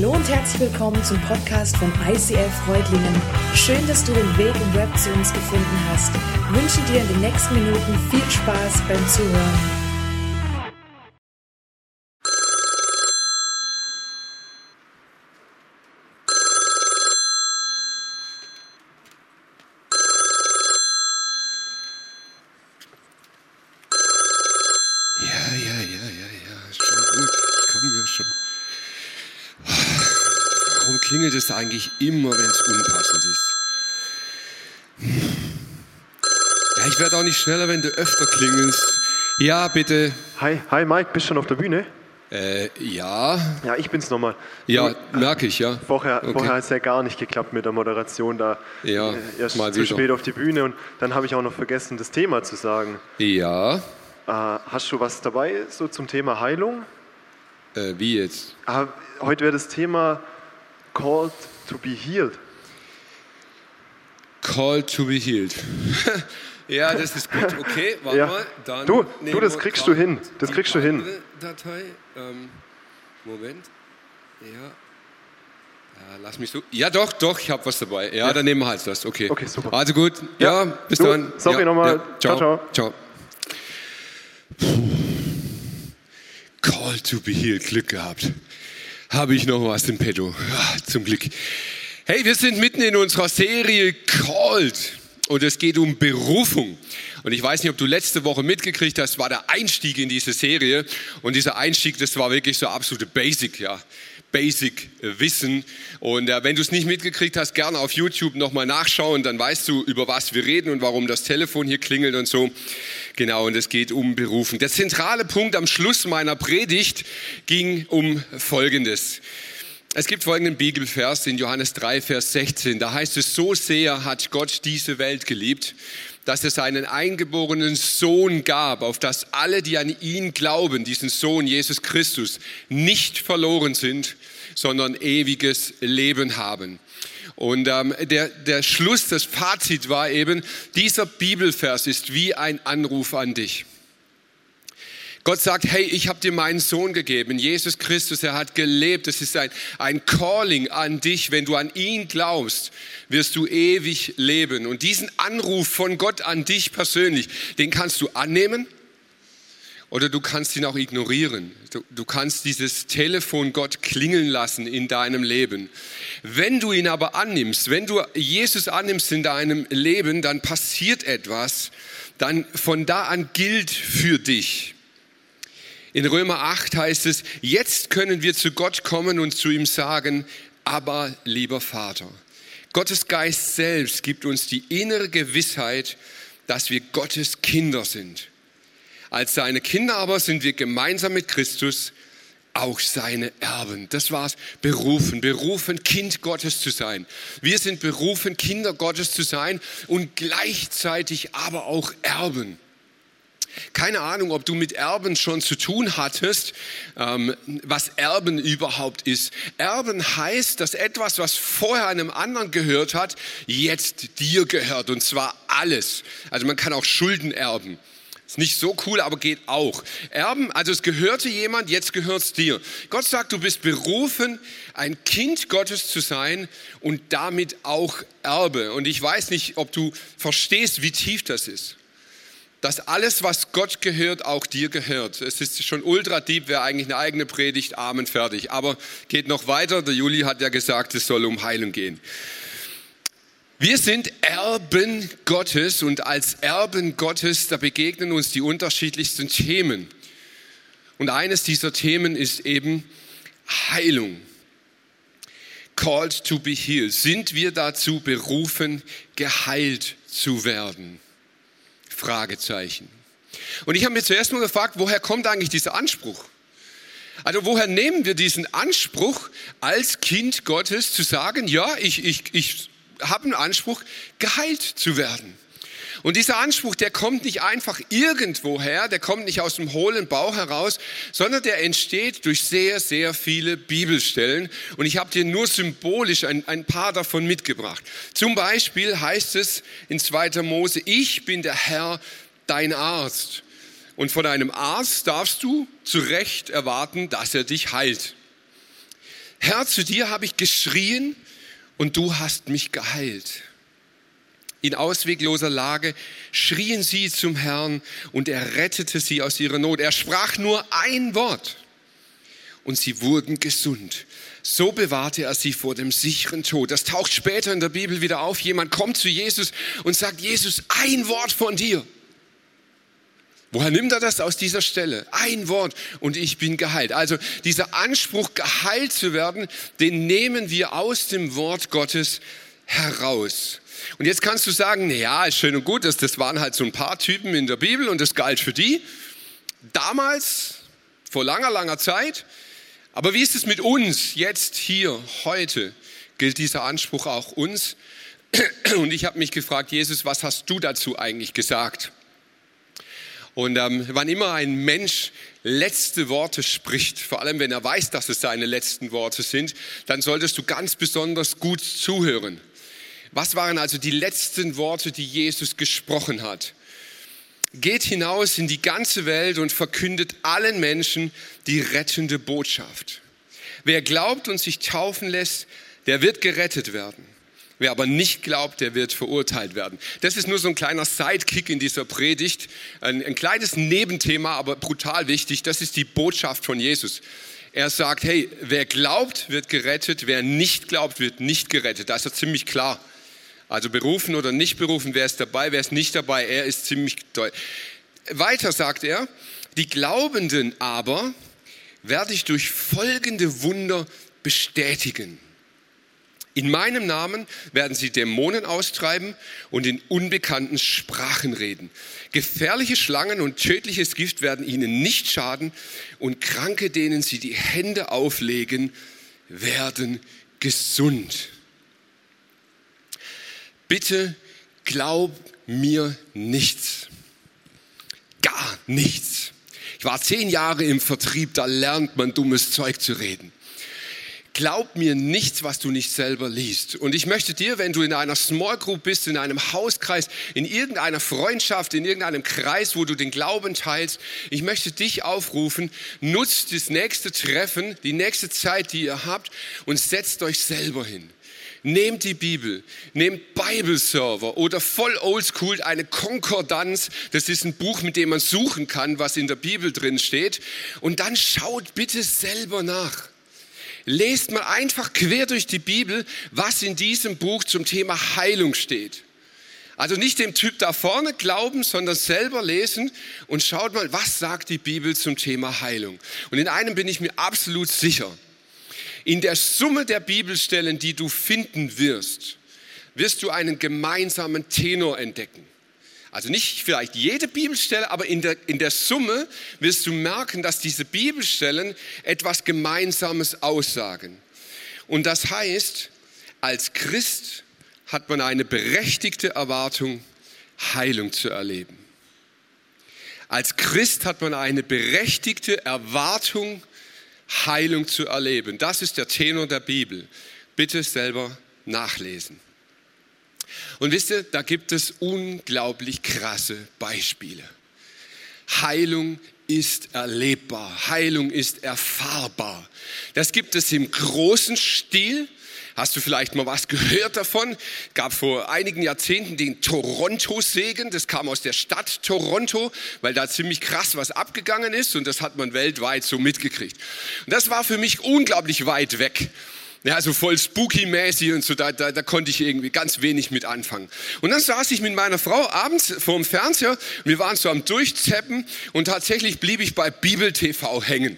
Hallo und herzlich willkommen zum Podcast von ICF Freudlingen. Schön, dass du den Weg im Web zu uns gefunden hast. Ich wünsche dir in den nächsten Minuten viel Spaß beim Zuhören. Ja, ja, ja, ja, ja, schon gut. Kommen wir schon. Warum eigentlich immer, wenn es unpassend ist? Ja, ich werde auch nicht schneller, wenn du öfter klingelst. Ja, bitte. Hi, hi Mike, bist du schon auf der Bühne? Äh, ja. Ja, ich bin's nochmal. Ja, merke ich, ja. Vorher, Okay. vorher hat es ja gar nicht geklappt mit der Moderation da. Ja, äh, erst mal zu wieder. spät auf die Bühne und dann habe ich auch noch vergessen, das Thema zu sagen. Ja. Äh, hast du was dabei so zum Thema Heilung? Äh, wie jetzt? Ah, heute wäre das Thema Called to be healed. Call to be healed. ja, das ist gut. Okay, warte Ja. mal. Dann Du, du, das kriegst du hin. Das kriegst du hin. Datei. Ähm, Moment. Ja. ja. Lass mich so. Ja, doch, doch, ich habe was dabei. Ja, dann nehmen wir halt das. Okay. Okay, super. Also gut. Ja, Ja, bis du, dann. sorry ja, nochmal. Ja. Ciao, Ciao, ciao. ciao. Call to be healed. Glück gehabt. Habe ich noch was im Petto. Ja, zum Glück. Hey, wir sind mitten in unserer Serie Called. Und es geht um Berufung. Und ich weiß nicht, ob du letzte Woche mitgekriegt hast, war der Einstieg in diese Serie. Und dieser Einstieg, das war wirklich so absolute Basic, ja. Basic Wissen. Und äh, wenn du es nicht mitgekriegt hast, gerne auf YouTube nochmal nachschauen, dann weißt du, über was wir reden und warum das Telefon hier klingelt und so. Genau, und es geht um Berufung. Der zentrale Punkt am Schluss meiner Predigt ging um Folgendes. Es gibt folgenden Bibelvers in Johannes 3, Vers 16. Da heißt es, so sehr hat Gott diese Welt geliebt, dass er seinen eingeborenen Sohn gab, auf dass alle, die an ihn glauben, diesen Sohn Jesus Christus, nicht verloren sind, sondern ewiges Leben haben. Und ähm, der, der Schluss, das Fazit war eben, dieser Bibelvers ist wie ein Anruf an dich. Gott sagt, hey, ich habe dir meinen Sohn gegeben, Jesus Christus, er hat gelebt. Es ist ein, ein Calling an dich. Wenn du an ihn glaubst, wirst du ewig leben. Und diesen Anruf von Gott an dich persönlich, den kannst du annehmen oder du kannst ihn auch ignorieren. Du, du kannst dieses Telefon Gott klingeln lassen in deinem Leben. Wenn du ihn aber annimmst, wenn du Jesus annimmst in deinem Leben, dann passiert etwas. Dann von da an gilt für dich. In Römer 8 heißt es, jetzt können wir zu Gott kommen und zu ihm sagen, aber lieber Vater. Gottes Geist selbst gibt uns die innere Gewissheit, dass wir Gottes Kinder sind. Als seine Kinder aber sind wir gemeinsam mit Christus auch seine Erben. Das war's. Berufen, berufen, Kind Gottes zu sein. Wir sind berufen, Kinder Gottes zu sein und gleichzeitig aber auch Erben. Keine Ahnung, ob du mit Erben schon zu tun hattest, ähm, was Erben überhaupt ist. Erben heißt, dass etwas, was vorher einem anderen gehört hat, jetzt dir gehört. Und zwar alles. Also man kann auch Schulden erben. Ist nicht so cool, aber geht auch. Erben, also es gehörte jemand, jetzt gehört es dir. Gott sagt, du bist berufen, ein Kind Gottes zu sein und damit auch Erbe. Und ich weiß nicht, ob du verstehst, wie tief das ist dass alles, was Gott gehört, auch dir gehört. Es ist schon ultra deep, wäre eigentlich eine eigene Predigt, Amen, fertig. Aber geht noch weiter. Der Juli hat ja gesagt, es soll um Heilung gehen. Wir sind Erben Gottes und als Erben Gottes, da begegnen uns die unterschiedlichsten Themen. Und eines dieser Themen ist eben Heilung. Called to be healed. Sind wir dazu berufen, geheilt zu werden? Fragezeichen. Und ich habe mir zuerst mal gefragt, woher kommt eigentlich dieser Anspruch? Also woher nehmen wir diesen Anspruch als Kind Gottes zu sagen, ja, ich, ich, ich habe einen Anspruch, geheilt zu werden. Und dieser Anspruch, der kommt nicht einfach irgendwoher, der kommt nicht aus dem hohlen Bauch heraus, sondern der entsteht durch sehr, sehr viele Bibelstellen. Und ich habe dir nur symbolisch ein, ein paar davon mitgebracht. Zum Beispiel heißt es in 2. Mose, ich bin der Herr, dein Arzt. Und von einem Arzt darfst du zu Recht erwarten, dass er dich heilt. Herr, zu dir habe ich geschrien und du hast mich geheilt. In auswegloser Lage schrien sie zum Herrn und er rettete sie aus ihrer Not. Er sprach nur ein Wort und sie wurden gesund. So bewahrte er sie vor dem sicheren Tod. Das taucht später in der Bibel wieder auf. Jemand kommt zu Jesus und sagt, Jesus, ein Wort von dir. Woher nimmt er das aus dieser Stelle? Ein Wort und ich bin geheilt. Also dieser Anspruch, geheilt zu werden, den nehmen wir aus dem Wort Gottes heraus. Und jetzt kannst du sagen, na ja, ist schön und gut, das, das waren halt so ein paar Typen in der Bibel und das galt für die. Damals, vor langer, langer Zeit. Aber wie ist es mit uns jetzt, hier, heute? Gilt dieser Anspruch auch uns? Und ich habe mich gefragt, Jesus, was hast du dazu eigentlich gesagt? Und ähm, wann immer ein Mensch letzte Worte spricht, vor allem wenn er weiß, dass es seine letzten Worte sind, dann solltest du ganz besonders gut zuhören. Was waren also die letzten Worte, die Jesus gesprochen hat? Geht hinaus in die ganze Welt und verkündet allen Menschen die rettende Botschaft. Wer glaubt und sich taufen lässt, der wird gerettet werden. Wer aber nicht glaubt, der wird verurteilt werden. Das ist nur so ein kleiner Sidekick in dieser Predigt. Ein, ein kleines Nebenthema, aber brutal wichtig. Das ist die Botschaft von Jesus. Er sagt, hey, wer glaubt, wird gerettet. Wer nicht glaubt, wird nicht gerettet. Da ist er ziemlich klar. Also berufen oder nicht berufen, wer ist dabei, wer ist nicht dabei, er ist ziemlich deutlich. Weiter sagt er, die Glaubenden aber werde ich durch folgende Wunder bestätigen. In meinem Namen werden sie Dämonen austreiben und in unbekannten Sprachen reden. Gefährliche Schlangen und tödliches Gift werden ihnen nicht schaden und Kranke, denen sie die Hände auflegen, werden gesund bitte glaub mir nichts. Gar nichts. Ich war zehn Jahre im Vertrieb, da lernt man dummes Zeug zu reden. Glaub mir nichts, was du nicht selber liest. Und ich möchte dir, wenn du in einer Small Group bist, in einem Hauskreis, in irgendeiner Freundschaft, in irgendeinem Kreis, wo du den Glauben teilst, ich möchte dich aufrufen, nutzt das nächste Treffen, die nächste Zeit, die ihr habt und setzt euch selber hin. Nehmt die Bibel, nehmt Bible-Server oder voll oldschool eine Konkordanz. Das ist ein Buch, mit dem man suchen kann, was in der Bibel drin steht. Und dann schaut bitte selber nach. Lest mal einfach quer durch die Bibel, was in diesem Buch zum Thema Heilung steht. Also nicht dem Typ da vorne glauben, sondern selber lesen und schaut mal, was sagt die Bibel zum Thema Heilung. Und in einem bin ich mir absolut sicher in der Summe der Bibelstellen, die du finden wirst, wirst du einen gemeinsamen Tenor entdecken. Also nicht vielleicht jede Bibelstelle, aber in der, in der Summe wirst du merken, dass diese Bibelstellen etwas Gemeinsames aussagen. Und das heißt, als Christ hat man eine berechtigte Erwartung, Heilung zu erleben. Als Christ hat man eine berechtigte Erwartung, Heilung zu erleben. Das ist der Tenor der Bibel. Bitte selber nachlesen. Und wisst ihr, da gibt es unglaublich krasse Beispiele. Heilung ist erlebbar, Heilung ist erfahrbar. Das gibt es im großen Stil, Hast du vielleicht mal was gehört davon? Gab vor einigen Jahrzehnten den Toronto-Segen. Das kam aus der Stadt Toronto, weil da ziemlich krass was abgegangen ist und das hat man weltweit so mitgekriegt. Und das war für mich unglaublich weit weg. Ja, so voll spooky-mäßig und so, da, da, da konnte ich irgendwie ganz wenig mit anfangen. Und dann saß ich mit meiner Frau abends vor dem Fernseher wir waren so am Durchzeppen und tatsächlich blieb ich bei Bibel TV hängen.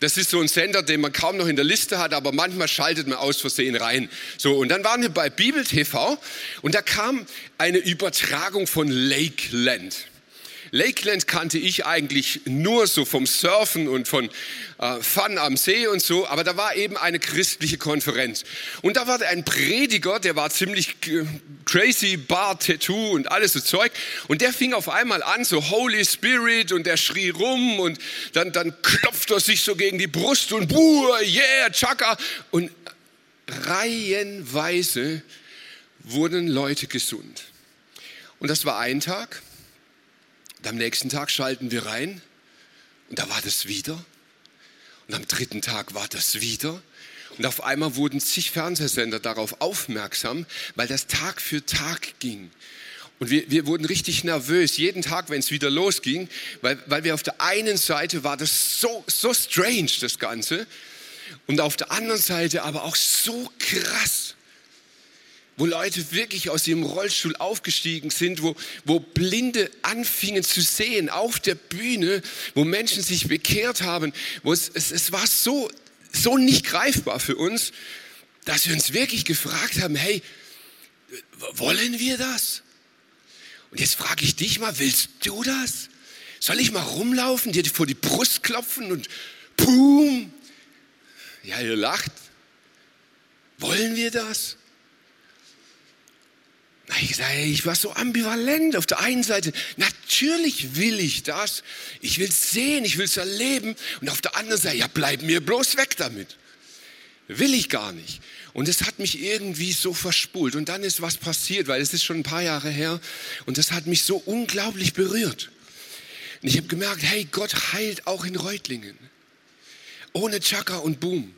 Das ist so ein Sender, den man kaum noch in der Liste hat, aber manchmal schaltet man aus Versehen rein. So, und dann waren wir bei Bibel TV und da kam eine Übertragung von Lakeland. Lakeland kannte ich eigentlich nur so vom Surfen und von äh, Fun am See und so, aber da war eben eine christliche Konferenz. Und da war ein Prediger, der war ziemlich crazy, Bart, Tattoo und alles so Zeug. Und der fing auf einmal an, so Holy Spirit und der schrie rum und dann, dann klopft er sich so gegen die Brust und buh, yeah, Chaka. Und reihenweise wurden Leute gesund. Und das war ein Tag. Und am nächsten Tag schalten wir rein und da war das wieder. Und am dritten Tag war das wieder. Und auf einmal wurden zig Fernsehsender darauf aufmerksam, weil das Tag für Tag ging. Und wir, wir wurden richtig nervös, jeden Tag, wenn es wieder losging, weil, weil wir auf der einen Seite war das so, so strange, das Ganze, und auf der anderen Seite aber auch so krass, wo Leute wirklich aus ihrem Rollstuhl aufgestiegen sind, wo, wo Blinde anfingen zu sehen auf der Bühne, wo Menschen sich bekehrt haben, wo es, es, es war so, so nicht greifbar für uns, dass wir uns wirklich gefragt haben, hey, wollen wir das? Und jetzt frage ich dich mal, willst du das? Soll ich mal rumlaufen, dir vor die Brust klopfen und pum? Ja, ihr lacht. Wollen wir das? Ich sage, ich war so ambivalent. Auf der einen Seite, natürlich will ich das. Ich will es sehen, ich will es erleben. Und auf der anderen Seite, ja, bleib mir bloß weg damit. Will ich gar nicht. Und es hat mich irgendwie so verspult. Und dann ist was passiert, weil es ist schon ein paar Jahre her. Und das hat mich so unglaublich berührt. Und ich habe gemerkt, hey, Gott heilt auch in Reutlingen. Ohne Chaka und Boom.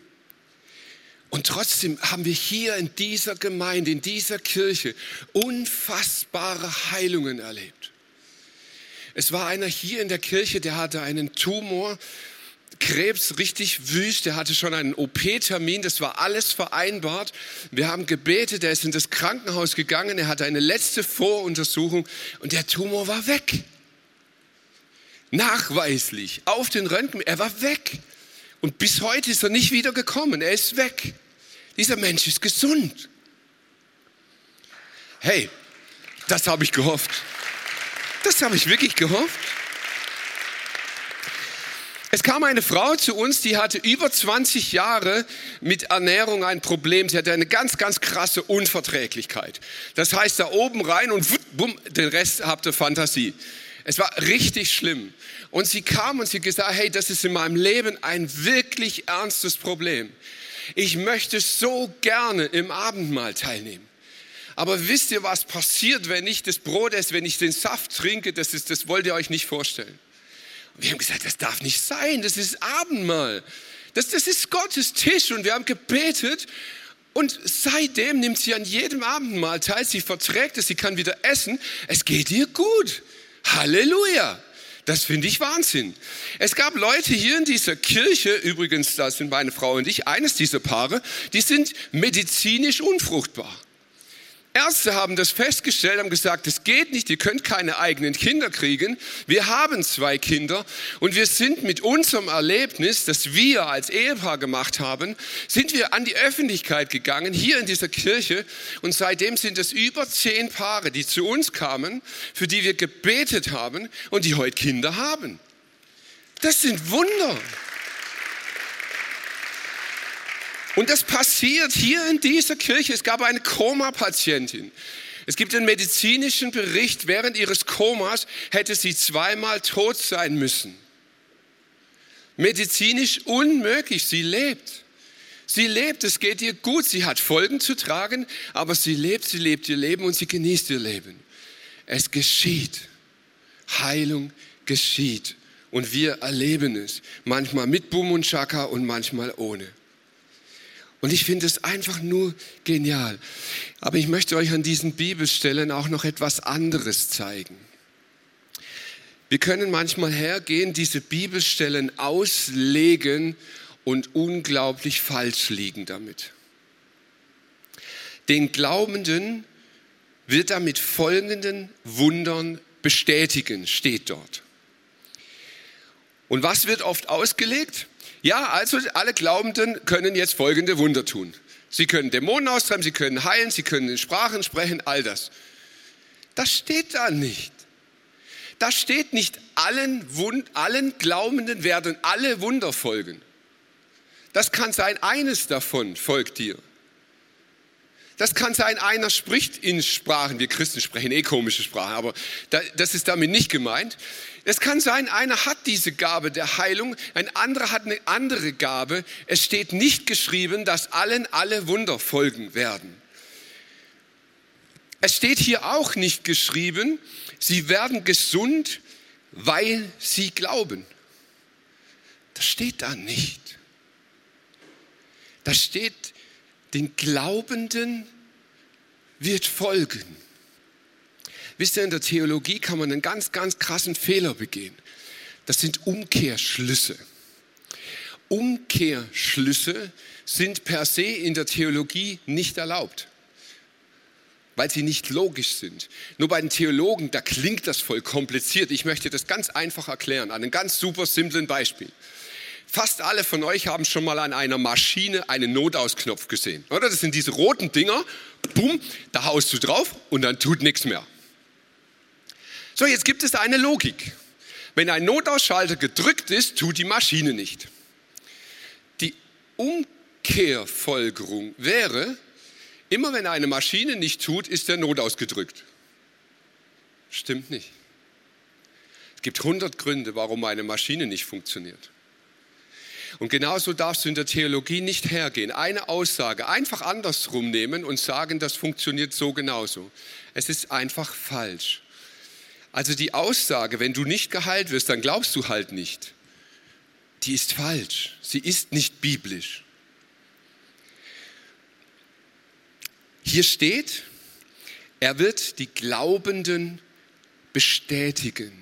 Und trotzdem haben wir hier in dieser Gemeinde, in dieser Kirche unfassbare Heilungen erlebt. Es war einer hier in der Kirche, der hatte einen Tumor, Krebs richtig wüst, der hatte schon einen OP-Termin, das war alles vereinbart. Wir haben gebetet, er ist in das Krankenhaus gegangen, er hatte eine letzte Voruntersuchung und der Tumor war weg. Nachweislich, auf den Röntgen, er war weg. Und bis heute ist er nicht wieder gekommen. Er ist weg. Dieser Mensch ist gesund. Hey, das habe ich gehofft. Das habe ich wirklich gehofft. Es kam eine Frau zu uns, die hatte über 20 Jahre mit Ernährung ein Problem. Sie hatte eine ganz, ganz krasse Unverträglichkeit. Das heißt, da oben rein und bumm, den Rest habt ihr Fantasie. Es war richtig schlimm. Und sie kam und sie gesagt, hey, das ist in meinem Leben ein wirklich ernstes Problem. Ich möchte so gerne im Abendmahl teilnehmen. Aber wisst ihr, was passiert, wenn ich das Brot esse, wenn ich den Saft trinke? Das, ist, das wollt ihr euch nicht vorstellen. Und wir haben gesagt, das darf nicht sein, das ist Abendmahl. Das, das ist Gottes Tisch und wir haben gebetet und seitdem nimmt sie an jedem Abendmahl teil. Sie verträgt es, sie kann wieder essen. Es geht ihr gut. Halleluja. Das finde ich Wahnsinn. Es gab Leute hier in dieser Kirche, übrigens, da sind meine Frau und ich, eines dieser Paare, die sind medizinisch unfruchtbar. Ärzte haben das festgestellt, haben gesagt, es geht nicht, ihr könnt keine eigenen Kinder kriegen. Wir haben zwei Kinder und wir sind mit unserem Erlebnis, das wir als Ehepaar gemacht haben, sind wir an die Öffentlichkeit gegangen, hier in dieser Kirche. Und seitdem sind es über zehn Paare, die zu uns kamen, für die wir gebetet haben und die heute Kinder haben. Das sind Wunder. Und das passiert hier in dieser Kirche. Es gab eine Koma-Patientin. Es gibt einen medizinischen Bericht, während ihres Komas hätte sie zweimal tot sein müssen. Medizinisch unmöglich, sie lebt. Sie lebt, es geht ihr gut, sie hat Folgen zu tragen, aber sie lebt, sie lebt ihr Leben und sie genießt ihr Leben. Es geschieht. Heilung geschieht. Und wir erleben es. Manchmal mit Bum und Chaka und manchmal ohne. Und ich finde es einfach nur genial. Aber ich möchte euch an diesen Bibelstellen auch noch etwas anderes zeigen. Wir können manchmal hergehen, diese Bibelstellen auslegen und unglaublich falsch liegen damit. Den Glaubenden wird er mit folgenden Wundern bestätigen, steht dort. Und was wird oft ausgelegt? Ja, also alle Glaubenden können jetzt folgende Wunder tun. Sie können Dämonen austreiben, sie können heilen, sie können in Sprachen sprechen, all das. Das steht da nicht. Da steht nicht, allen, Wund, allen Glaubenden werden alle Wunder folgen. Das kann sein, eines davon folgt dir. Das kann sein, einer spricht in Sprachen. Wir Christen sprechen eh komische Sprachen, aber das ist damit nicht gemeint. Es kann sein, einer hat diese Gabe der Heilung, ein anderer hat eine andere Gabe. Es steht nicht geschrieben, dass allen alle Wunder folgen werden. Es steht hier auch nicht geschrieben, sie werden gesund, weil sie glauben. Das steht da nicht. Da steht, den Glaubenden wird folgen. Wisst ihr, in der Theologie kann man einen ganz, ganz krassen Fehler begehen. Das sind Umkehrschlüsse. Umkehrschlüsse sind per se in der Theologie nicht erlaubt, weil sie nicht logisch sind. Nur bei den Theologen, da klingt das voll kompliziert. Ich möchte das ganz einfach erklären, an einem ganz super simplen Beispiel. Fast alle von euch haben schon mal an einer Maschine einen Notausknopf gesehen, oder? Das sind diese roten Dinger, bumm, da haust du drauf und dann tut nichts mehr. So, jetzt gibt es eine Logik. Wenn ein Notausschalter gedrückt ist, tut die Maschine nicht. Die Umkehrfolgerung wäre, immer wenn eine Maschine nicht tut, ist der Notaus gedrückt. Stimmt nicht. Es gibt 100 Gründe, warum eine Maschine nicht funktioniert. Und genauso darfst du in der Theologie nicht hergehen. Eine Aussage einfach andersrum nehmen und sagen, das funktioniert so genauso. Es ist einfach falsch. Also die Aussage, wenn du nicht geheilt wirst, dann glaubst du halt nicht. Die ist falsch. Sie ist nicht biblisch. Hier steht, er wird die Glaubenden bestätigen.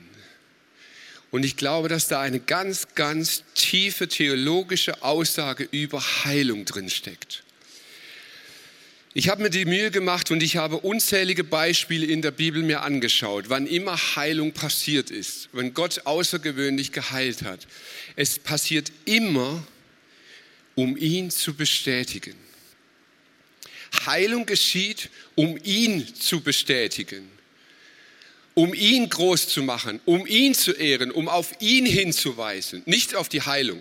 Und ich glaube, dass da eine ganz, ganz tiefe theologische Aussage über Heilung drin steckt. Ich habe mir die Mühe gemacht und ich habe unzählige Beispiele in der Bibel mir angeschaut, wann immer Heilung passiert ist, wenn Gott außergewöhnlich geheilt hat. Es passiert immer, um ihn zu bestätigen. Heilung geschieht, um ihn zu bestätigen um ihn groß zu machen, um ihn zu ehren, um auf ihn hinzuweisen, nicht auf die Heilung.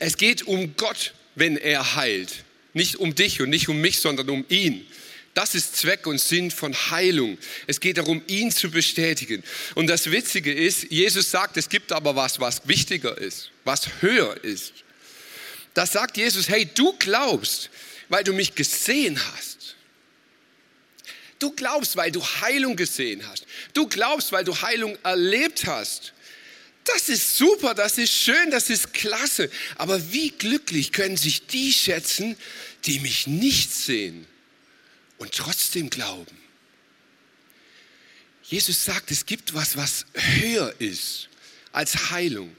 Es geht um Gott, wenn er heilt. Nicht um dich und nicht um mich, sondern um ihn. Das ist Zweck und Sinn von Heilung. Es geht darum, ihn zu bestätigen. Und das Witzige ist, Jesus sagt, es gibt aber was, was wichtiger ist, was höher ist. Das sagt Jesus, hey, du glaubst, weil du mich gesehen hast. Du glaubst, weil du Heilung gesehen hast. Du glaubst, weil du Heilung erlebt hast. Das ist super, das ist schön, das ist klasse. Aber wie glücklich können sich die schätzen, die mich nicht sehen und trotzdem glauben? Jesus sagt, es gibt was, was höher ist als Heilung.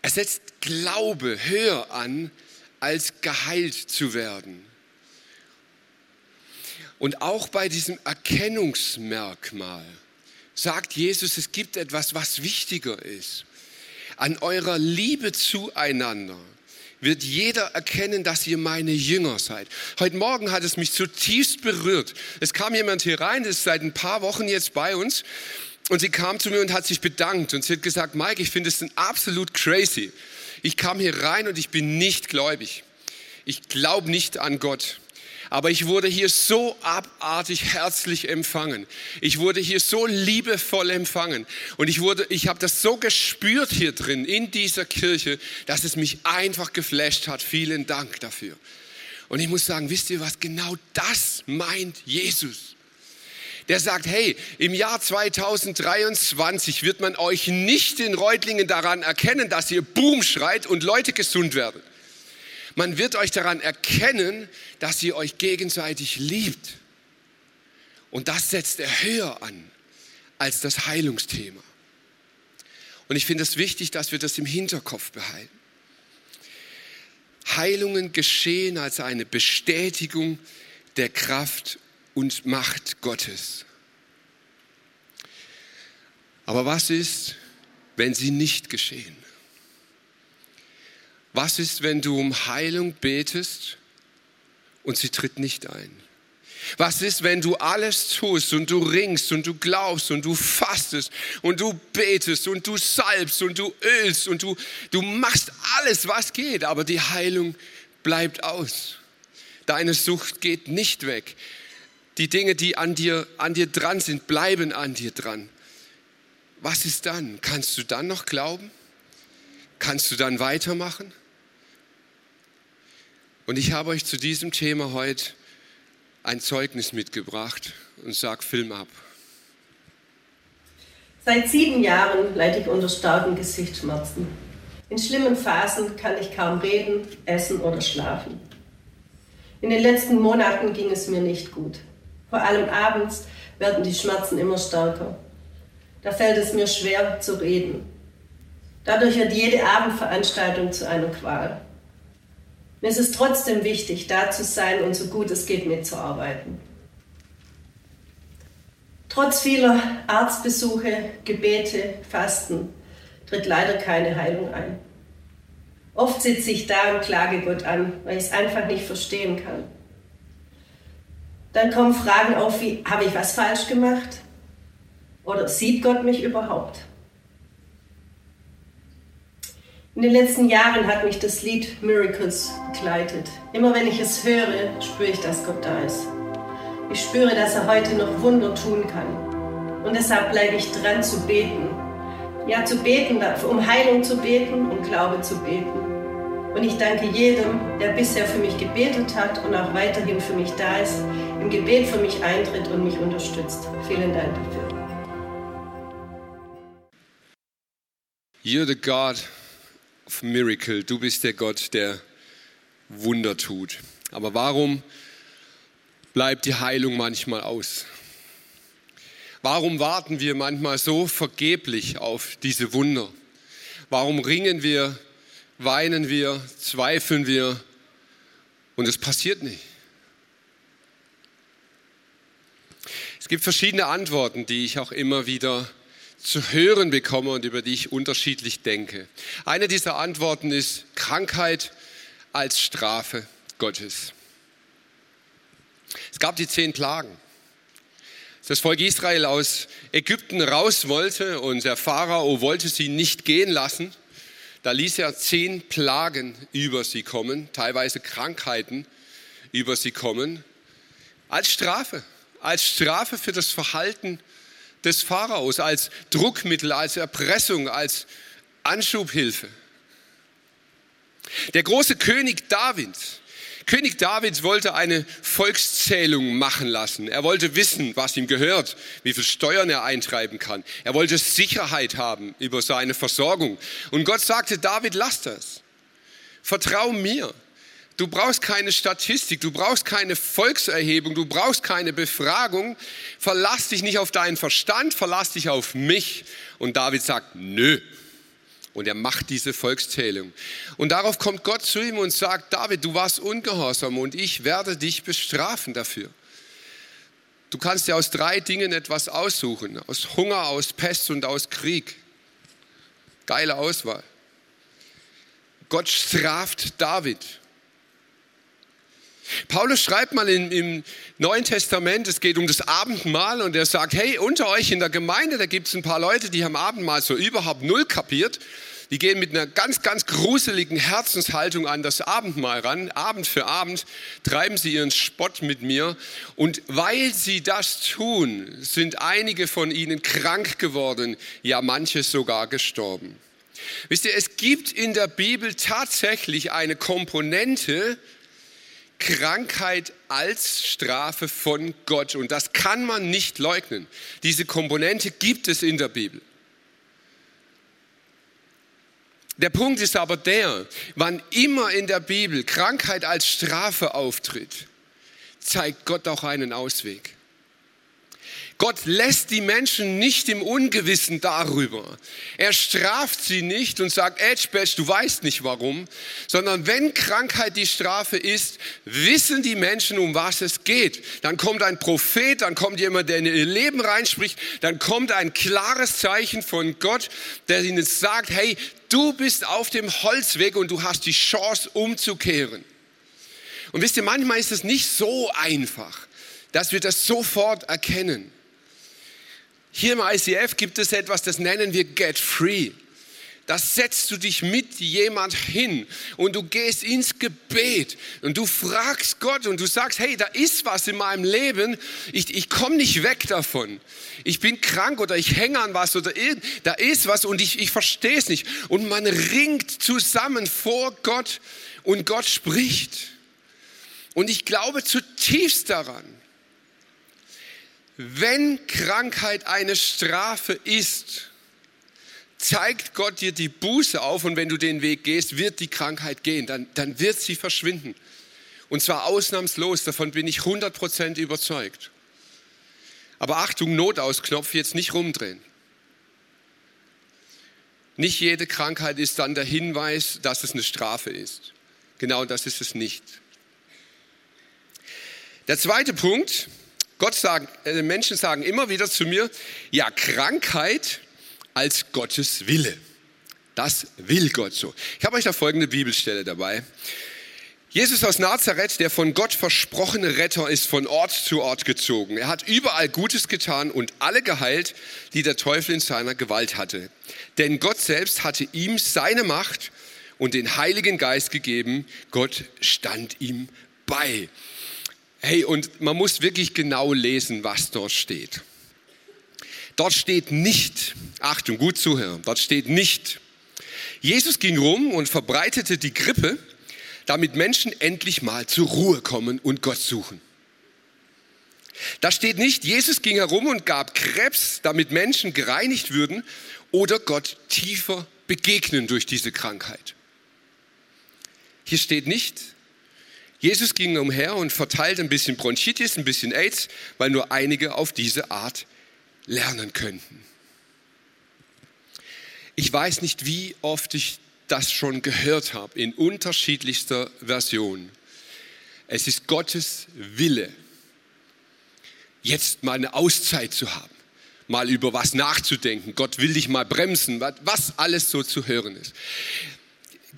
Er setzt Glaube höher an, als geheilt zu werden. Und auch bei diesem Erkennungsmerkmal sagt Jesus, es gibt etwas, was wichtiger ist. An eurer Liebe zueinander wird jeder erkennen, dass ihr meine Jünger seid. Heute Morgen hat es mich zutiefst berührt. Es kam jemand hier rein, ist seit ein paar Wochen jetzt bei uns. Und sie kam zu mir und hat sich bedankt. Und sie hat gesagt, Mike, ich finde es absolut crazy. Ich kam hier rein und ich bin nicht gläubig. Ich glaube nicht an Gott. Aber ich wurde hier so abartig herzlich empfangen. Ich wurde hier so liebevoll empfangen. Und ich wurde, ich habe das so gespürt hier drin in dieser Kirche, dass es mich einfach geflasht hat. Vielen Dank dafür. Und ich muss sagen, wisst ihr was? Genau das meint Jesus. Der sagt, hey, im Jahr 2023 wird man euch nicht in Reutlingen daran erkennen, dass ihr Boom schreit und Leute gesund werden. Man wird euch daran erkennen, dass ihr euch gegenseitig liebt. Und das setzt er höher an als das Heilungsthema. Und ich finde es wichtig, dass wir das im Hinterkopf behalten. Heilungen geschehen als eine Bestätigung der Kraft und Macht Gottes. Aber was ist, wenn sie nicht geschehen? Was ist, wenn du um Heilung betest und sie tritt nicht ein? Was ist, wenn du alles tust und du ringst und du glaubst und du fastest und du betest und du salbst und du ölst und du, du machst alles, was geht, aber die Heilung bleibt aus. Deine Sucht geht nicht weg. Die Dinge, die an dir, an dir dran sind, bleiben an dir dran. Was ist dann? Kannst du dann noch glauben? Kannst du dann weitermachen? Und ich habe euch zu diesem Thema heute ein Zeugnis mitgebracht und sage Film ab. Seit sieben Jahren leide ich unter starken Gesichtsschmerzen. In schlimmen Phasen kann ich kaum reden, essen oder schlafen. In den letzten Monaten ging es mir nicht gut. Vor allem abends werden die Schmerzen immer stärker. Da fällt es mir schwer zu reden. Dadurch wird jede Abendveranstaltung zu einer Qual. Mir ist es trotzdem wichtig, da zu sein und so gut es geht mitzuarbeiten. Trotz vieler Arztbesuche, Gebete, Fasten tritt leider keine Heilung ein. Oft sitze ich da und klage Gott an, weil ich es einfach nicht verstehen kann. Dann kommen Fragen auf wie, habe ich was falsch gemacht? Oder sieht Gott mich überhaupt? In den letzten Jahren hat mich das Lied Miracles begleitet. Immer wenn ich es höre, spüre ich, dass Gott da ist. Ich spüre, dass er heute noch Wunder tun kann. Und deshalb bleibe ich dran zu beten. Ja, zu beten, um Heilung zu beten und Glaube zu beten. Und ich danke jedem, der bisher für mich gebetet hat und auch weiterhin für mich da ist, im Gebet für mich eintritt und mich unterstützt. Vielen Dank dafür. You're the God Miracle. Du bist der Gott, der Wunder tut. Aber warum bleibt die Heilung manchmal aus? Warum warten wir manchmal so vergeblich auf diese Wunder? Warum ringen wir weinen wir, zweifeln wir und es passiert nicht. Es gibt verschiedene Antworten, die ich auch immer wieder zu hören bekomme und über die ich unterschiedlich denke. Eine dieser Antworten ist Krankheit als Strafe Gottes. Es gab die zehn Plagen. Das Volk Israel aus Ägypten raus wollte und der Pharao wollte sie nicht gehen lassen. Da ließ er zehn Plagen über sie kommen, teilweise Krankheiten über sie kommen, als Strafe, als Strafe für das Verhalten des Pharaos, als Druckmittel, als Erpressung, als Anschubhilfe. Der große König David, König David wollte eine Volkszählung machen lassen. Er wollte wissen, was ihm gehört, wie viel Steuern er eintreiben kann. Er wollte Sicherheit haben über seine Versorgung. Und Gott sagte, David, lass das. Vertrau mir. Du brauchst keine Statistik, du brauchst keine Volkserhebung, du brauchst keine Befragung. Verlass dich nicht auf deinen Verstand, verlass dich auf mich. Und David sagt, nö, und er macht diese Volkszählung. Und darauf kommt Gott zu ihm und sagt, David, du warst ungehorsam und ich werde dich bestrafen dafür. Du kannst dir aus drei Dingen etwas aussuchen. Aus Hunger, aus Pest und aus Krieg. Geile Auswahl. Gott straft David. Paulus schreibt mal in, im Neuen Testament, es geht um das Abendmahl und er sagt, hey, unter euch in der Gemeinde, da gibt es ein paar Leute, die haben Abendmahl so überhaupt null kapiert. Die gehen mit einer ganz, ganz gruseligen Herzenshaltung an das Abendmahl ran. Abend für Abend treiben sie ihren Spott mit mir. Und weil sie das tun, sind einige von ihnen krank geworden, ja manche sogar gestorben. Wisst ihr, es gibt in der Bibel tatsächlich eine Komponente, Krankheit als Strafe von Gott. Und das kann man nicht leugnen. Diese Komponente gibt es in der Bibel. Der Punkt ist aber der, wann immer in der Bibel Krankheit als Strafe auftritt, zeigt Gott auch einen Ausweg. Gott lässt die Menschen nicht im Ungewissen darüber. Er straft sie nicht und sagt, Edgebetch, du weißt nicht warum, sondern wenn Krankheit die Strafe ist, wissen die Menschen, um was es geht. Dann kommt ein Prophet, dann kommt jemand, der in ihr Leben reinspricht, dann kommt ein klares Zeichen von Gott, der ihnen sagt, hey, du bist auf dem Holzweg und du hast die Chance umzukehren. Und wisst ihr, manchmal ist es nicht so einfach, dass wir das sofort erkennen. Hier im ICF gibt es etwas, das nennen wir Get Free. Das setzt du dich mit jemand hin und du gehst ins Gebet und du fragst Gott und du sagst, hey, da ist was in meinem Leben, ich, ich komme nicht weg davon. Ich bin krank oder ich hänge an was oder da ist was und ich, ich verstehe es nicht. Und man ringt zusammen vor Gott und Gott spricht. Und ich glaube zutiefst daran, wenn Krankheit eine Strafe ist, zeigt Gott dir die Buße auf und wenn du den Weg gehst, wird die Krankheit gehen, dann, dann wird sie verschwinden. Und zwar ausnahmslos, davon bin ich 100% überzeugt. Aber Achtung, Notausknopf jetzt nicht rumdrehen. Nicht jede Krankheit ist dann der Hinweis, dass es eine Strafe ist. Genau das ist es nicht. Der zweite Punkt, Gott sagt, äh, Menschen sagen immer wieder zu mir, ja, Krankheit als Gottes Wille. Das will Gott so. Ich habe euch da folgende Bibelstelle dabei. Jesus aus Nazareth, der von Gott versprochene Retter, ist von Ort zu Ort gezogen. Er hat überall Gutes getan und alle geheilt, die der Teufel in seiner Gewalt hatte. Denn Gott selbst hatte ihm seine Macht und den Heiligen Geist gegeben. Gott stand ihm bei. Hey, und man muss wirklich genau lesen, was dort steht. Dort steht nicht, Achtung, gut zuhören, dort steht nicht, Jesus ging rum und verbreitete die Grippe, damit Menschen endlich mal zur Ruhe kommen und Gott suchen. Da steht nicht, Jesus ging herum und gab Krebs, damit Menschen gereinigt würden oder Gott tiefer begegnen durch diese Krankheit. Hier steht nicht, Jesus ging umher und verteilte ein bisschen Bronchitis, ein bisschen AIDS, weil nur einige auf diese Art lernen könnten. Ich weiß nicht, wie oft ich das schon gehört habe, in unterschiedlichster Version. Es ist Gottes Wille, jetzt mal eine Auszeit zu haben, mal über was nachzudenken. Gott will dich mal bremsen, was alles so zu hören ist.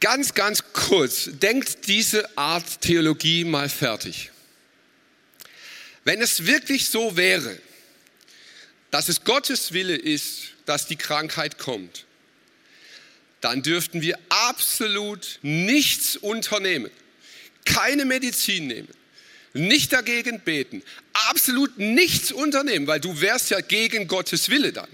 Ganz, ganz kurz, denkt diese Art Theologie mal fertig. Wenn es wirklich so wäre, dass es Gottes Wille ist, dass die Krankheit kommt, dann dürften wir absolut nichts unternehmen, keine Medizin nehmen, nicht dagegen beten, absolut nichts unternehmen, weil du wärst ja gegen Gottes Wille dann.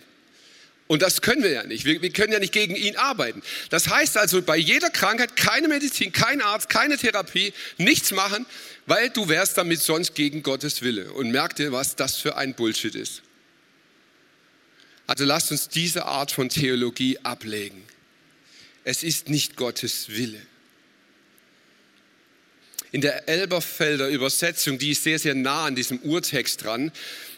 Und das können wir ja nicht. Wir, wir, können ja nicht gegen ihn arbeiten. Das heißt also, bei jeder Krankheit keine Medizin, kein Arzt, keine Therapie, nichts machen, weil du wärst damit sonst gegen Gottes Wille. Und merk dir, was das für ein Bullshit ist. Also lasst uns diese Art von Theologie ablegen. Es ist nicht Gottes Wille. In der Elberfelder Übersetzung, die ist sehr, sehr nah an diesem Urtext dran,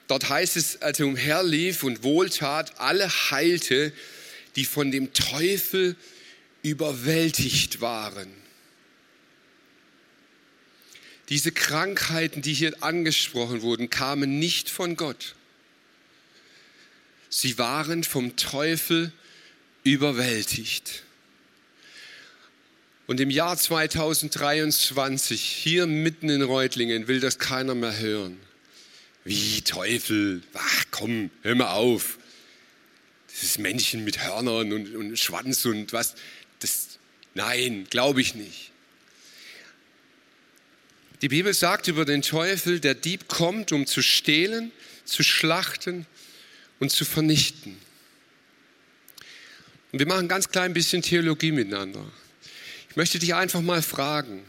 dort heißt es, als er umherlief und wohltat, alle heilte, die von dem Teufel überwältigt waren. Diese Krankheiten, die hier angesprochen wurden, kamen nicht von Gott. Sie waren vom Teufel überwältigt. Und im Jahr 2023, hier mitten in Reutlingen, will das keiner mehr hören. Wie Teufel, ach komm, hör mal auf. Dieses Männchen mit Hörnern und, und Schwanz und was, das, nein, glaube ich nicht. Die Bibel sagt über den Teufel, der Dieb kommt, um zu stehlen, zu schlachten und zu vernichten. Und wir machen ganz klein bisschen Theologie miteinander. Ich möchte dich einfach mal fragen,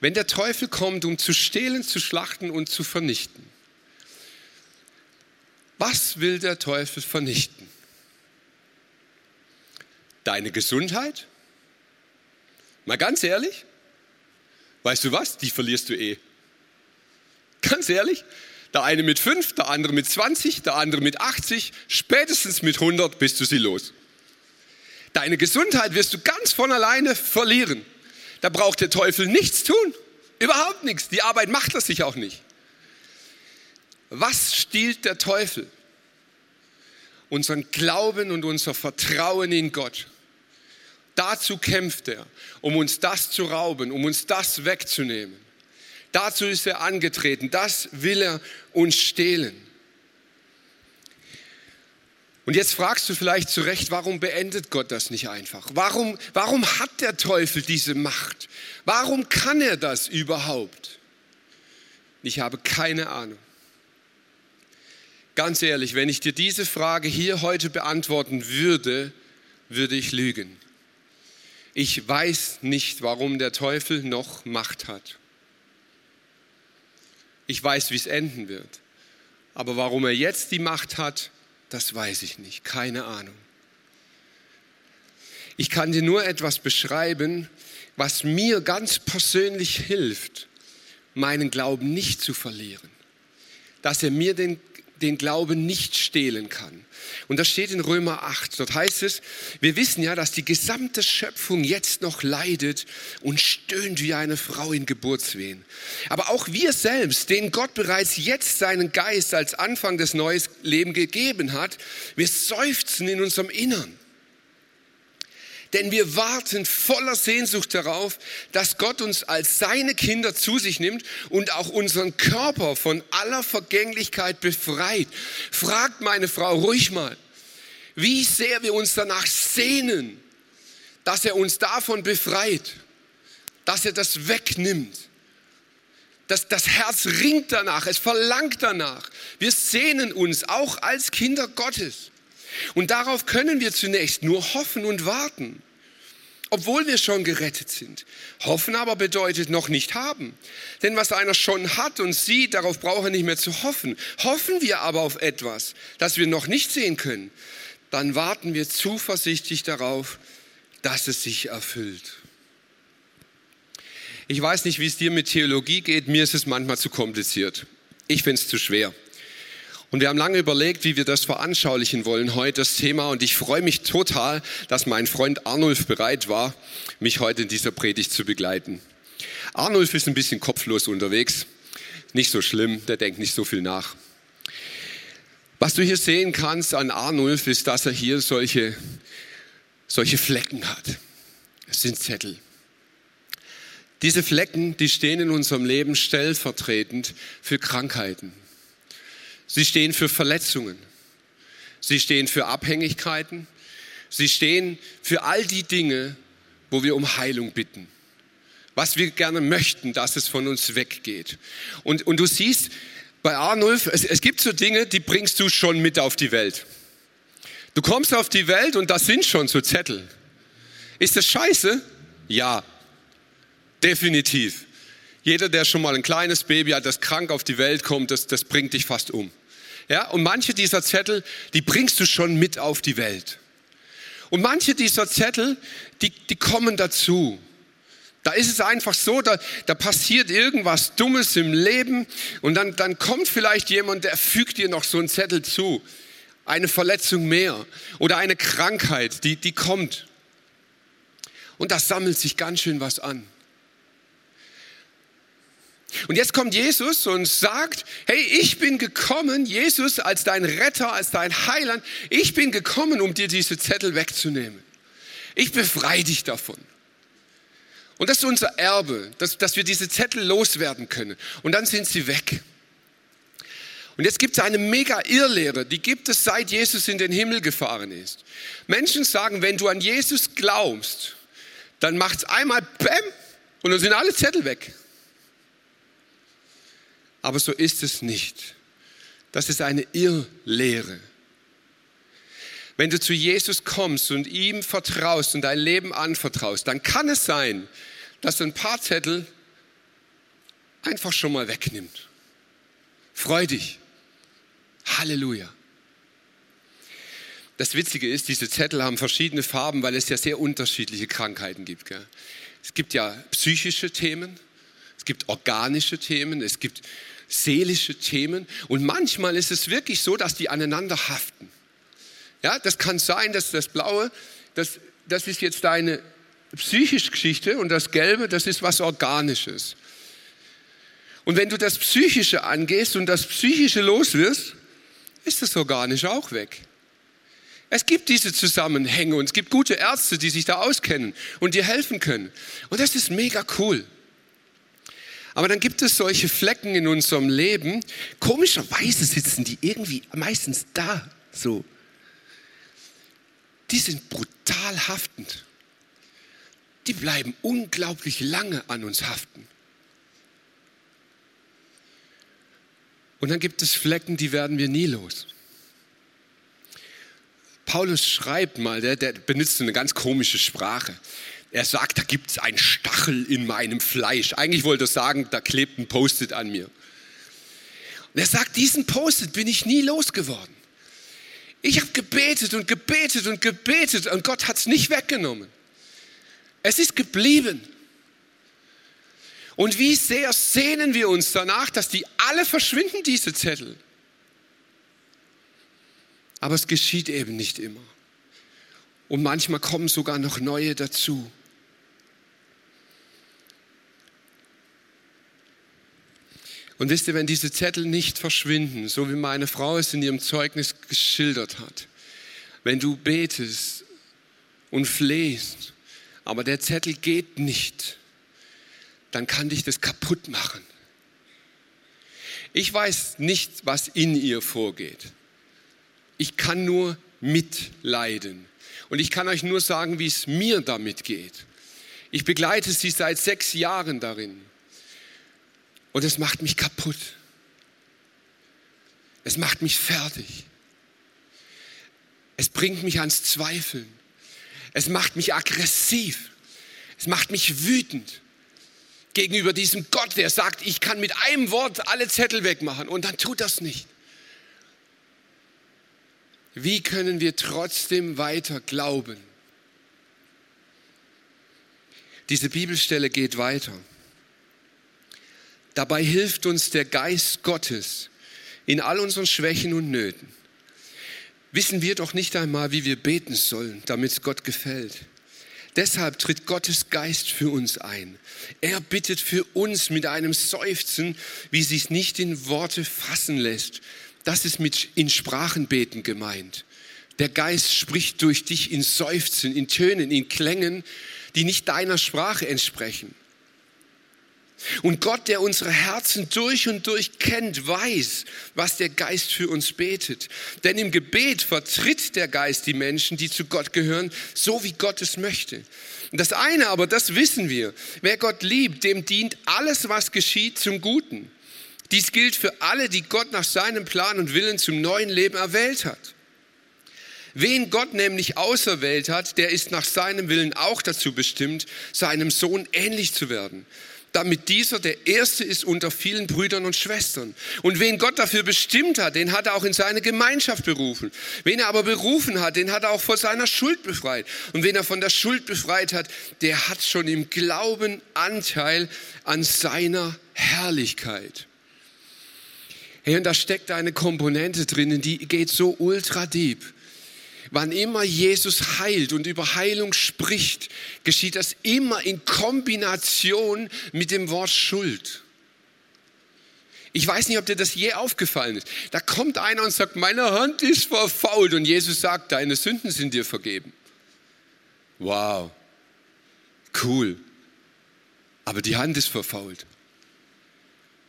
wenn der Teufel kommt, um zu stehlen, zu schlachten und zu vernichten, was will der Teufel vernichten? Deine Gesundheit? Mal ganz ehrlich? Weißt du was? Die verlierst du eh. Ganz ehrlich? Der eine mit fünf, der andere mit 20, der andere mit 80, spätestens mit 100 bist du sie los. Deine Gesundheit wirst du ganz von alleine verlieren. Da braucht der Teufel nichts tun. Überhaupt nichts. Die Arbeit macht er sich auch nicht. Was stiehlt der Teufel? Unseren Glauben und unser Vertrauen in Gott. Dazu kämpft er, um uns das zu rauben, um uns das wegzunehmen. Dazu ist er angetreten. Das will er uns stehlen. Und jetzt fragst du vielleicht zu Recht, warum beendet Gott das nicht einfach? Warum, warum hat der Teufel diese Macht? Warum kann er das überhaupt? Ich habe keine Ahnung. Ganz ehrlich, wenn ich dir diese Frage hier heute beantworten würde, würde ich lügen. Ich weiß nicht, warum der Teufel noch Macht hat. Ich weiß, wie es enden wird. Aber warum er jetzt die Macht hat, das weiß ich nicht. Keine Ahnung. Ich kann dir nur etwas beschreiben, was mir ganz persönlich hilft, meinen Glauben nicht zu verlieren. Dass er mir den, den Glauben nicht stehlen kann. Und das steht in Römer 8. Dort heißt es, wir wissen ja, dass die gesamte Schöpfung jetzt noch leidet und stöhnt wie eine Frau in Geburtswehen. Aber auch wir selbst, denen Gott bereits jetzt seinen Geist als Anfang des neuen Lebens gegeben hat, wir seufzen in unserem Innern denn wir warten voller Sehnsucht darauf, dass Gott uns als seine Kinder zu sich nimmt und auch unseren Körper von aller Vergänglichkeit befreit. Fragt meine Frau ruhig mal, wie sehr wir uns danach sehnen, dass er uns davon befreit, dass er das wegnimmt. Das, das Herz ringt danach, es verlangt danach. Wir sehnen uns auch als Kinder Gottes. Und darauf können wir zunächst nur hoffen und warten, obwohl wir schon gerettet sind. Hoffen aber bedeutet noch nicht haben. Denn was einer schon hat und sieht, darauf braucht er nicht mehr zu hoffen. Hoffen wir aber auf etwas, das wir noch nicht sehen können, dann warten wir zuversichtlich darauf, dass es sich erfüllt. Ich weiß nicht, wie es dir mit Theologie geht. Mir ist es manchmal zu kompliziert. Ich finde es zu schwer. Und wir haben lange überlegt, wie wir das veranschaulichen wollen heute, das Thema. Und ich freue mich total, dass mein Freund Arnulf bereit war, mich heute in dieser Predigt zu begleiten. Arnulf ist ein bisschen kopflos unterwegs. Nicht so schlimm, der denkt nicht so viel nach. Was du hier sehen kannst an Arnulf ist, dass er hier solche, solche Flecken hat. Es sind Zettel. Diese Flecken, die stehen in unserem Leben stellvertretend für Krankheiten. Sie stehen für Verletzungen. Sie stehen für Abhängigkeiten. Sie stehen für all die Dinge, wo wir um Heilung bitten. Was wir gerne möchten, dass es von uns weggeht. Und, und du siehst bei Arnulf, es, es gibt so Dinge, die bringst du schon mit auf die Welt. Du kommst auf die Welt und das sind schon so Zettel. Ist das scheiße? Ja, definitiv. Jeder, der schon mal ein kleines Baby hat, das krank auf die Welt kommt, das, das bringt dich fast um. Ja, und manche dieser Zettel, die bringst du schon mit auf die Welt. Und manche dieser Zettel, die, die kommen dazu. Da ist es einfach so, da, da passiert irgendwas Dummes im Leben und dann, dann kommt vielleicht jemand, der fügt dir noch so einen Zettel zu. Eine Verletzung mehr oder eine Krankheit, die, die kommt. Und da sammelt sich ganz schön was an. Und jetzt kommt Jesus und sagt, hey, ich bin gekommen, Jesus als dein Retter, als dein Heiland, ich bin gekommen, um dir diese Zettel wegzunehmen. Ich befreie dich davon. Und das ist unser Erbe, dass, dass wir diese Zettel loswerden können. Und dann sind sie weg. Und jetzt gibt es eine mega Irrlehre, die gibt es seit Jesus in den Himmel gefahren ist. Menschen sagen, wenn du an Jesus glaubst, dann macht es einmal Bäm und dann sind alle Zettel weg. Aber so ist es nicht. Das ist eine Irrlehre. Wenn du zu Jesus kommst und ihm vertraust und dein Leben anvertraust, dann kann es sein, dass ein paar Zettel einfach schon mal wegnimmt. Freu dich. Halleluja. Das Witzige ist, diese Zettel haben verschiedene Farben, weil es ja sehr unterschiedliche Krankheiten gibt. Gell? Es gibt ja psychische Themen, gibt organische Themen, es gibt seelische Themen. Und manchmal ist es wirklich so, dass die aneinander haften. Ja, das kann sein, dass das Blaue, das, das ist jetzt deine psychische Geschichte und das Gelbe, das ist was Organisches. Und wenn du das Psychische angehst und das Psychische los wirst, ist das Organische auch weg. Es gibt diese Zusammenhänge und es gibt gute Ärzte, die sich da auskennen und dir helfen können. Und das ist mega cool. Aber dann gibt es solche Flecken in unserem Leben. Komischerweise sitzen die irgendwie meistens da so. Die sind brutal haftend. Die bleiben unglaublich lange an uns haften. Und dann gibt es Flecken, die werden wir nie los. Paulus schreibt mal, der, der benutzt eine ganz komische Sprache. Er sagt, da gibt es einen Stachel in meinem Fleisch. Eigentlich wollte er sagen, da klebt ein Post-it an mir. Und er sagt, diesen Post-it bin ich nie losgeworden. Ich habe gebetet und gebetet und gebetet und Gott hat es nicht weggenommen. Es ist geblieben. Und wie sehr sehnen wir uns danach, dass die alle verschwinden, diese Zettel. Aber es geschieht eben nicht immer. Und manchmal kommen sogar noch neue dazu. Und wisst ihr, wenn diese Zettel nicht verschwinden, so wie meine Frau es in ihrem Zeugnis geschildert hat, wenn du betest und flehst, aber der Zettel geht nicht, dann kann dich das kaputt machen. Ich weiß nicht, was in ihr vorgeht. Ich kann nur mitleiden. Und ich kann euch nur sagen, wie es mir damit geht. Ich begleite sie seit sechs Jahren darin. Und es macht mich kaputt. Es macht mich fertig. Es bringt mich ans Zweifeln. Es macht mich aggressiv. Es macht mich wütend gegenüber diesem Gott, der sagt, ich kann mit einem Wort alle Zettel wegmachen und dann tut das nicht. Wie können wir trotzdem weiter glauben? Diese Bibelstelle geht weiter. Dabei hilft uns der Geist Gottes in all unseren Schwächen und Nöten. Wissen wir doch nicht einmal, wie wir beten sollen, damit es Gott gefällt. Deshalb tritt Gottes Geist für uns ein. Er bittet für uns mit einem Seufzen, wie es nicht in Worte fassen lässt. Das ist mit in Sprachenbeten gemeint. Der Geist spricht durch dich in Seufzen, in Tönen, in Klängen, die nicht deiner Sprache entsprechen. Und Gott, der unsere Herzen durch und durch kennt, weiß, was der Geist für uns betet. Denn im Gebet vertritt der Geist die Menschen, die zu Gott gehören, so wie Gott es möchte. Das eine aber, das wissen wir, wer Gott liebt, dem dient alles, was geschieht, zum Guten. Dies gilt für alle, die Gott nach seinem Plan und Willen zum neuen Leben erwählt hat. Wen Gott nämlich auserwählt hat, der ist nach seinem Willen auch dazu bestimmt, seinem Sohn ähnlich zu werden damit dieser der Erste ist unter vielen Brüdern und Schwestern. Und wen Gott dafür bestimmt hat, den hat er auch in seine Gemeinschaft berufen. Wen er aber berufen hat, den hat er auch vor seiner Schuld befreit. Und wen er von der Schuld befreit hat, der hat schon im Glauben Anteil an seiner Herrlichkeit. Hey, und da steckt eine Komponente drinnen, die geht so ultra deep. Wann immer Jesus heilt und über Heilung spricht, geschieht das immer in Kombination mit dem Wort Schuld. Ich weiß nicht, ob dir das je aufgefallen ist. Da kommt einer und sagt, meine Hand ist verfault und Jesus sagt, deine Sünden sind dir vergeben. Wow, cool. Aber die Hand ist verfault.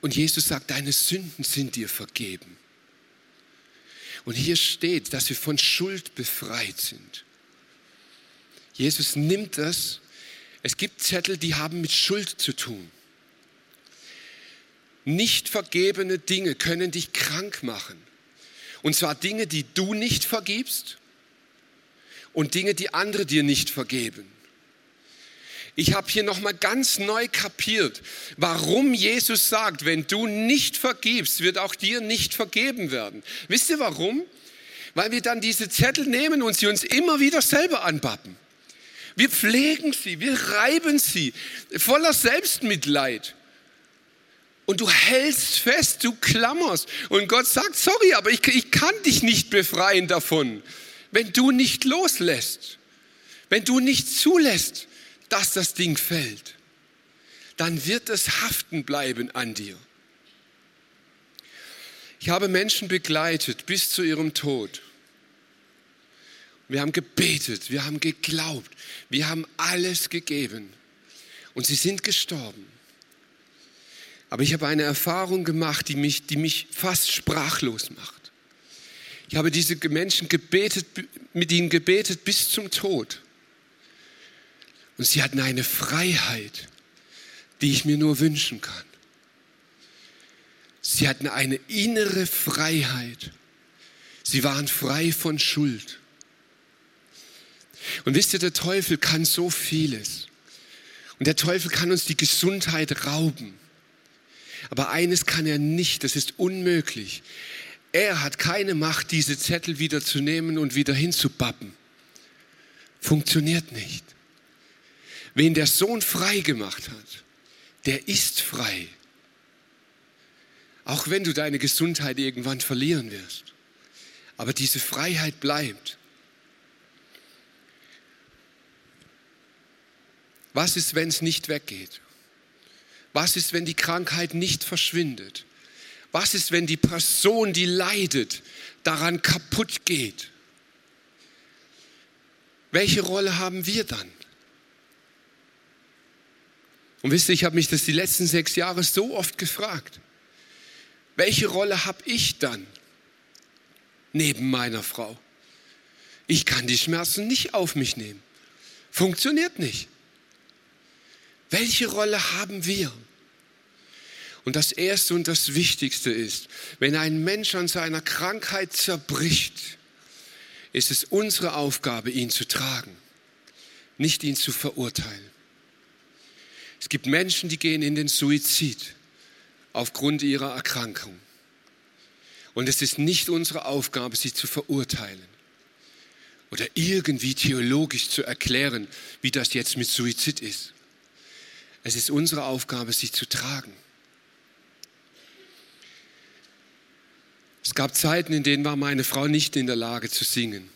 Und Jesus sagt, deine Sünden sind dir vergeben. Und hier steht, dass wir von Schuld befreit sind. Jesus nimmt das. Es gibt Zettel, die haben mit Schuld zu tun. Nicht vergebene Dinge können dich krank machen. Und zwar Dinge, die du nicht vergibst und Dinge, die andere dir nicht vergeben. Ich habe hier nochmal ganz neu kapiert, warum Jesus sagt, wenn du nicht vergibst, wird auch dir nicht vergeben werden. Wisst ihr warum? Weil wir dann diese Zettel nehmen und sie uns immer wieder selber anpappen. Wir pflegen sie, wir reiben sie, voller Selbstmitleid. Und du hältst fest, du klammerst. Und Gott sagt, sorry, aber ich, ich kann dich nicht befreien davon, wenn du nicht loslässt, wenn du nicht zulässt, dass das Ding fällt, dann wird es haften bleiben an dir. Ich habe Menschen begleitet bis zu ihrem Tod. Wir haben gebetet, wir haben geglaubt, wir haben alles gegeben und sie sind gestorben. Aber ich habe eine Erfahrung gemacht, die mich, die mich fast sprachlos macht. Ich habe diese Menschen gebetet, mit ihnen gebetet bis zum Tod. Und sie hatten eine Freiheit, die ich mir nur wünschen kann. Sie hatten eine innere Freiheit. Sie waren frei von Schuld. Und wisst ihr, der Teufel kann so vieles. Und der Teufel kann uns die Gesundheit rauben. Aber eines kann er nicht, das ist unmöglich. Er hat keine Macht, diese Zettel wieder zu nehmen und wieder hinzubappen. Funktioniert nicht. Wen der Sohn frei gemacht hat, der ist frei. Auch wenn du deine Gesundheit irgendwann verlieren wirst. Aber diese Freiheit bleibt. Was ist, wenn es nicht weggeht? Was ist, wenn die Krankheit nicht verschwindet? Was ist, wenn die Person, die leidet, daran kaputt geht? Welche Rolle haben wir dann? Und wisst ihr, ich habe mich das die letzten sechs Jahre so oft gefragt. Welche Rolle habe ich dann neben meiner Frau? Ich kann die Schmerzen nicht auf mich nehmen. Funktioniert nicht. Welche Rolle haben wir? Und das Erste und das Wichtigste ist, wenn ein Mensch an seiner Krankheit zerbricht, ist es unsere Aufgabe, ihn zu tragen, nicht ihn zu verurteilen. Es gibt Menschen, die gehen in den Suizid aufgrund ihrer Erkrankung. Und es ist nicht unsere Aufgabe, sie zu verurteilen oder irgendwie theologisch zu erklären, wie das jetzt mit Suizid ist. Es ist unsere Aufgabe, sie zu tragen. Es gab Zeiten, in denen war meine Frau nicht in der Lage zu singen.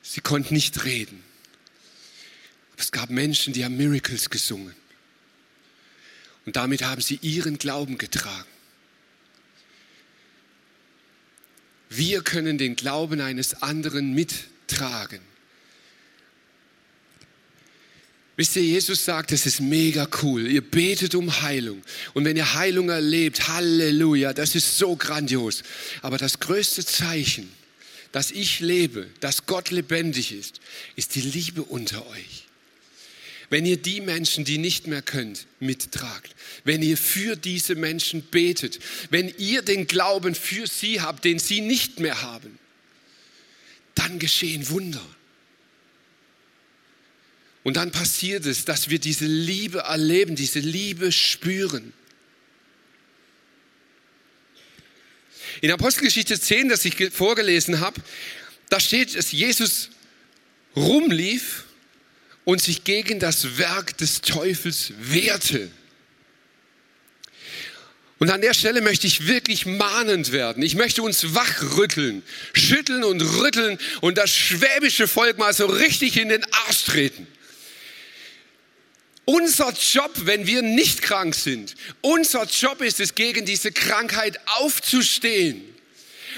Sie konnte nicht reden. Es gab Menschen, die haben Miracles gesungen. Und damit haben sie ihren Glauben getragen. Wir können den Glauben eines anderen mittragen. Wisst ihr, Jesus sagt, es ist mega cool. Ihr betet um Heilung. Und wenn ihr Heilung erlebt, Halleluja, das ist so grandios. Aber das größte Zeichen, dass ich lebe, dass Gott lebendig ist, ist die Liebe unter euch. Wenn ihr die Menschen, die nicht mehr könnt, mittragt, wenn ihr für diese Menschen betet, wenn ihr den Glauben für sie habt, den sie nicht mehr haben, dann geschehen Wunder. Und dann passiert es, dass wir diese Liebe erleben, diese Liebe spüren. In Apostelgeschichte 10, das ich vorgelesen habe, da steht, dass Jesus rumlief und sich gegen das Werk des Teufels wehrte. Und an der Stelle möchte ich wirklich mahnend werden. Ich möchte uns wachrütteln, schütteln und rütteln und das schwäbische Volk mal so richtig in den Arsch treten. Unser Job, wenn wir nicht krank sind, unser Job ist es, gegen diese Krankheit aufzustehen.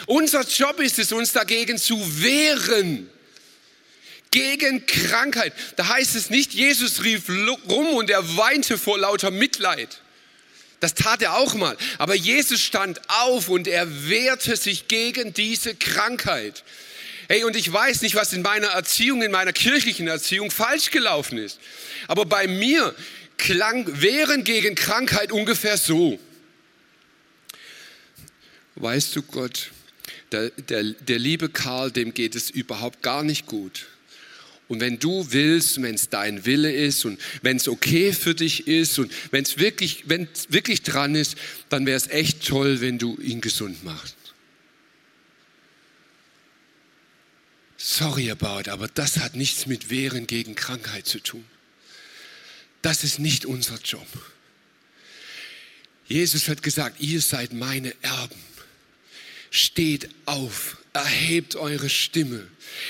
Unser Job ist es, uns dagegen zu wehren. Gegen Krankheit. Da heißt es nicht, Jesus rief rum und er weinte vor lauter Mitleid. Das tat er auch mal. Aber Jesus stand auf und er wehrte sich gegen diese Krankheit. Hey, und ich weiß nicht, was in meiner Erziehung, in meiner kirchlichen Erziehung falsch gelaufen ist. Aber bei mir klang Wehren gegen Krankheit ungefähr so. Weißt du Gott, der, der, der liebe Karl, dem geht es überhaupt gar nicht gut. Und wenn du willst, wenn es dein Wille ist und wenn es okay für dich ist und wenn es wirklich, wirklich dran ist, dann wäre es echt toll, wenn du ihn gesund machst. Sorry about, aber das hat nichts mit Wehren gegen Krankheit zu tun. Das ist nicht unser Job. Jesus hat gesagt, ihr seid meine Erben. Steht auf, erhebt eure Stimme.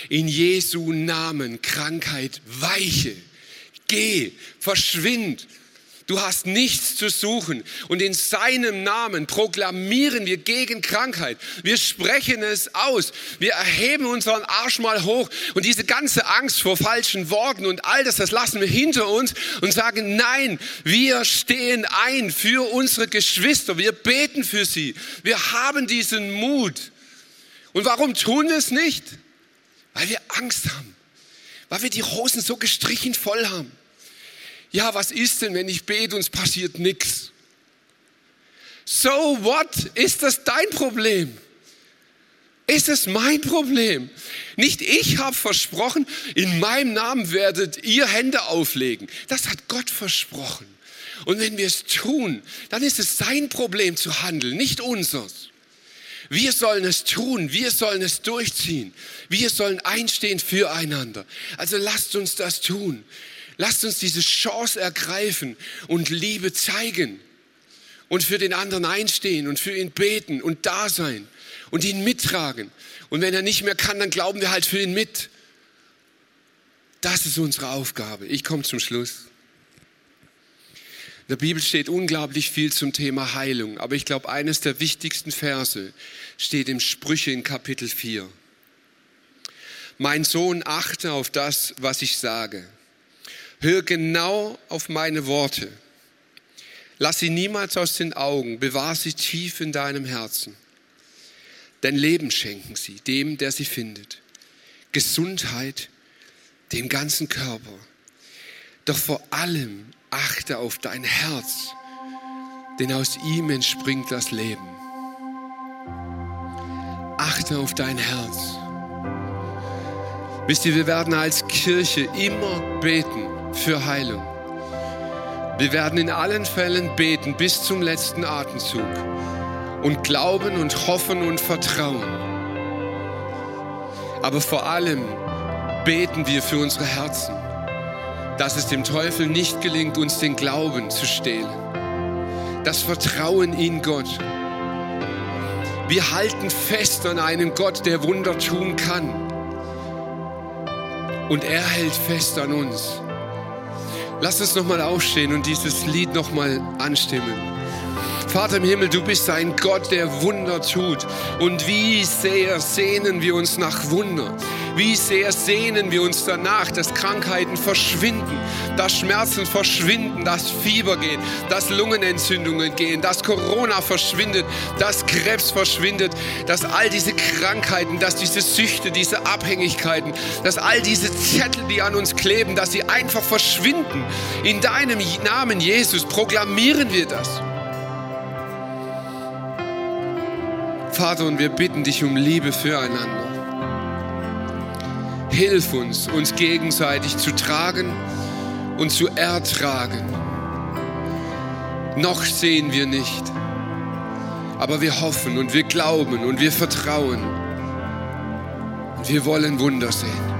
In Jesu Namen, Krankheit, weiche. Geh, verschwind, Du hast nichts zu suchen. Und in seinem Namen proklamieren wir gegen Krankheit. Wir sprechen es aus. Wir erheben unseren Arsch mal hoch. Und diese ganze Angst vor falschen Worten und all das, das lassen wir hinter uns und sagen, nein, wir stehen ein für unsere Geschwister. Wir beten für sie. Wir haben diesen Mut. Und warum tun wir es nicht? Weil wir Angst haben. Weil wir die Hosen so gestrichen voll haben ja, was ist denn, wenn ich bete und es passiert nichts? So what? Ist das dein Problem? Ist es mein Problem? Nicht ich habe versprochen, in meinem Namen werdet ihr Hände auflegen. Das hat Gott versprochen. Und wenn wir es tun, dann ist es sein Problem zu handeln, nicht unseres. Wir sollen es tun, wir sollen es durchziehen, wir sollen einstehen füreinander. Also lasst uns das tun. Lasst uns diese Chance ergreifen und Liebe zeigen und für den anderen einstehen und für ihn beten und da sein und ihn mittragen. Und wenn er nicht mehr kann, dann glauben wir halt für ihn mit. Das ist unsere Aufgabe. Ich komme zum Schluss. In der Bibel steht unglaublich viel zum Thema Heilung, aber ich glaube, eines der wichtigsten Verse steht im Sprüche in Kapitel 4. Mein Sohn, achte auf das, was ich sage. Hör genau auf meine Worte. Lass sie niemals aus den Augen, bewahr sie tief in deinem Herzen. Denn Leben schenken sie dem, der sie findet. Gesundheit dem ganzen Körper. Doch vor allem achte auf dein Herz, denn aus ihm entspringt das Leben. Achte auf dein Herz. Wisst ihr, wir werden als Kirche immer beten für Heilung. Wir werden in allen Fällen beten bis zum letzten Atemzug und glauben und hoffen und vertrauen. Aber vor allem beten wir für unsere Herzen, dass es dem Teufel nicht gelingt, uns den Glauben zu stehlen. Das Vertrauen in Gott. Wir halten fest an einem Gott, der Wunder tun kann. Und er hält fest an uns. Lass uns nochmal aufstehen und dieses Lied nochmal anstimmen. Vater im Himmel, du bist ein Gott, der Wunder tut. Und wie sehr sehnen wir uns nach Wunder. Wie sehr sehnen wir uns danach, dass Krankheiten verschwinden, dass Schmerzen verschwinden, dass Fieber geht, dass Lungenentzündungen gehen, dass Corona verschwindet, dass Krebs verschwindet, dass all diese Krankheiten, dass diese Süchte, diese Abhängigkeiten, dass all diese Zettel, die an uns kleben, dass sie einfach verschwinden. In deinem Namen Jesus proklamieren wir das. Vater, und wir bitten dich um Liebe füreinander. Hilf uns, uns gegenseitig zu tragen und zu ertragen. Noch sehen wir nicht, aber wir hoffen und wir glauben und wir vertrauen. Und wir wollen Wunder sehen.